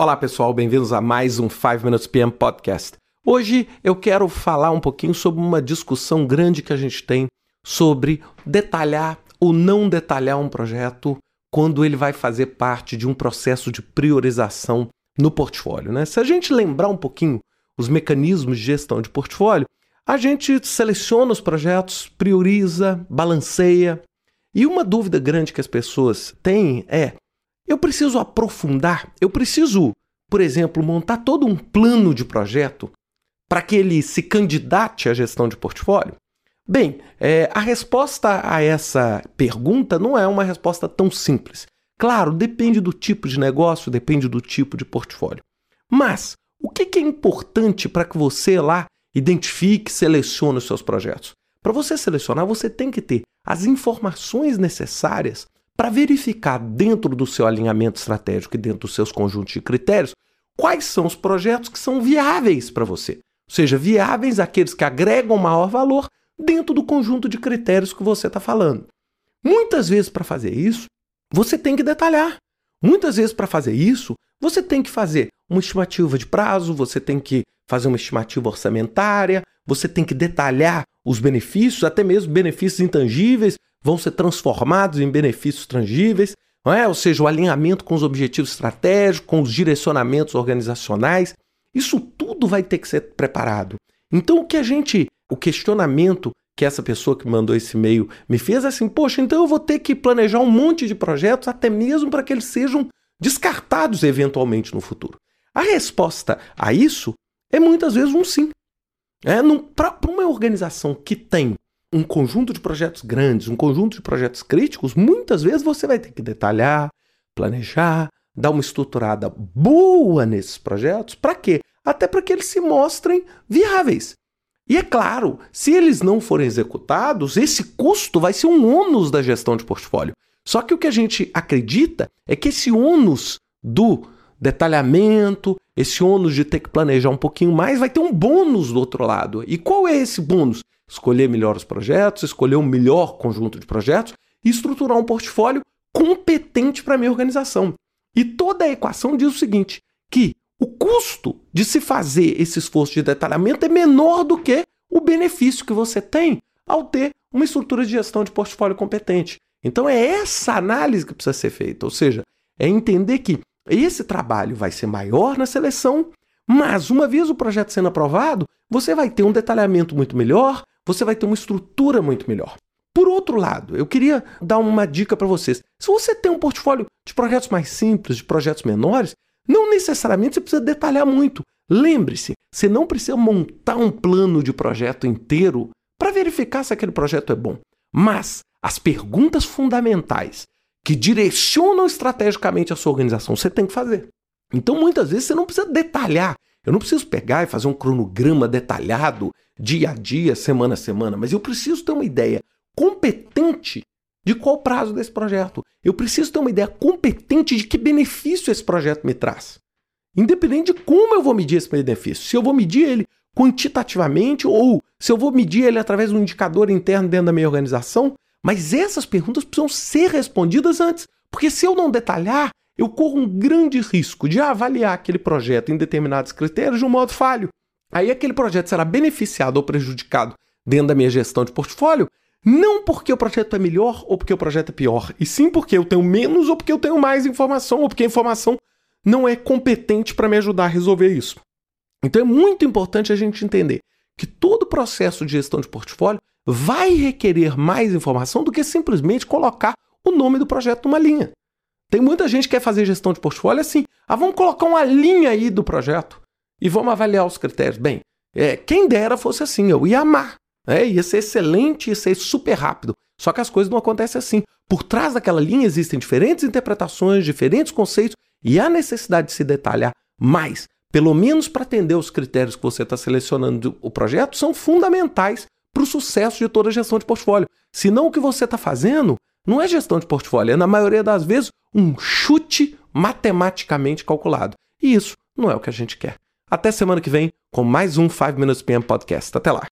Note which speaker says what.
Speaker 1: Olá pessoal, bem-vindos a mais um 5 Minutes PM Podcast. Hoje eu quero falar um pouquinho sobre uma discussão grande que a gente tem sobre detalhar ou não detalhar um projeto quando ele vai fazer parte de um processo de priorização no portfólio. Né? Se a gente lembrar um pouquinho os mecanismos de gestão de portfólio, a gente seleciona os projetos, prioriza, balanceia. E uma dúvida grande que as pessoas têm é: eu preciso aprofundar, eu preciso, por exemplo, montar todo um plano de projeto para que ele se candidate à gestão de portfólio? Bem, é, a resposta a essa pergunta não é uma resposta tão simples. Claro, depende do tipo de negócio, depende do tipo de portfólio. Mas o que, é importante para que você lá identifique, selecione os seus projetos? Para você selecionar, você tem que ter as informações necessárias para verificar dentro do seu alinhamento estratégico e dentro dos seus conjuntos de critérios quais são os projetos que são viáveis para você. Ou seja, viáveis aqueles que agregam maior valor dentro do conjunto de critérios que você está falando. Muitas vezes, para fazer isso, você tem que detalhar. Muitas vezes, para fazer isso, você tem que fazer uma estimativa de prazo, você tem que fazer uma estimativa orçamentária, você tem que detalhar os benefícios, até mesmo benefícios intangíveis, vão ser transformados em benefícios tangíveis, não é? ou seja, o alinhamento com os objetivos estratégicos, com os direcionamentos organizacionais. Isso tudo vai ter que ser preparado. Então, o que a gente, o questionamento que essa pessoa que mandou esse e-mail me fez é assim: poxa, então eu vou ter que planejar um monte de projetos, até mesmo para que eles sejam descartados eventualmente no futuro. A resposta a isso é muitas vezes um sim. É, para uma organização que tem um conjunto de projetos grandes, um conjunto de projetos críticos, muitas vezes você vai ter que detalhar, planejar, dar uma estruturada boa nesses projetos. Para quê? Até para que eles se mostrem viáveis. E é claro, se eles não forem executados, esse custo vai ser um ônus da gestão de portfólio. Só que o que a gente acredita é que esse ônus do detalhamento, esse ônus de ter que planejar um pouquinho mais, vai ter um bônus do outro lado. E qual é esse bônus? Escolher melhor os projetos, escolher um melhor conjunto de projetos e estruturar um portfólio competente para a minha organização. E toda a equação diz o seguinte: que o custo de se fazer esse esforço de detalhamento é menor do que o benefício que você tem ao ter uma estrutura de gestão de portfólio competente. Então é essa análise que precisa ser feita, ou seja, é entender que esse trabalho vai ser maior na seleção, mas uma vez o projeto sendo aprovado, você vai ter um detalhamento muito melhor, você vai ter uma estrutura muito melhor. Por outro lado, eu queria dar uma dica para vocês. Se você tem um portfólio de projetos mais simples, de projetos menores, não necessariamente você precisa detalhar muito. Lembre-se, você não precisa montar um plano de projeto inteiro para verificar se aquele projeto é bom. Mas as perguntas fundamentais que direcionam estrategicamente a sua organização, você tem que fazer. Então, muitas vezes, você não precisa detalhar. Eu não preciso pegar e fazer um cronograma detalhado dia a dia, semana a semana, mas eu preciso ter uma ideia competente de qual prazo desse projeto. Eu preciso ter uma ideia competente de que benefício esse projeto me traz. Independente de como eu vou medir esse benefício. Se eu vou medir ele quantitativamente ou se eu vou medir ele através de um indicador interno dentro da minha organização. Mas essas perguntas precisam ser respondidas antes. Porque se eu não detalhar, eu corro um grande risco de avaliar aquele projeto em determinados critérios de um modo falho. Aí aquele projeto será beneficiado ou prejudicado dentro da minha gestão de portfólio, não porque o projeto é melhor ou porque o projeto é pior, e sim porque eu tenho menos ou porque eu tenho mais informação ou porque a informação não é competente para me ajudar a resolver isso. Então é muito importante a gente entender que todo processo de gestão de portfólio vai requerer mais informação do que simplesmente colocar o nome do projeto numa linha. Tem muita gente que quer fazer gestão de portfólio assim, ah, vamos colocar uma linha aí do projeto e vamos avaliar os critérios. Bem, é, quem dera fosse assim, eu ia amar. É, ia ser excelente, ia ser super rápido. Só que as coisas não acontecem assim. Por trás daquela linha existem diferentes interpretações, diferentes conceitos, e há necessidade de se detalhar mais, pelo menos para atender os critérios que você está selecionando o projeto, são fundamentais para o sucesso de toda a gestão de portfólio. Senão o que você está fazendo não é gestão de portfólio, é na maioria das vezes um chute matematicamente calculado. E isso não é o que a gente quer. Até semana que vem com mais um 5 Minutes PM Podcast. Até lá.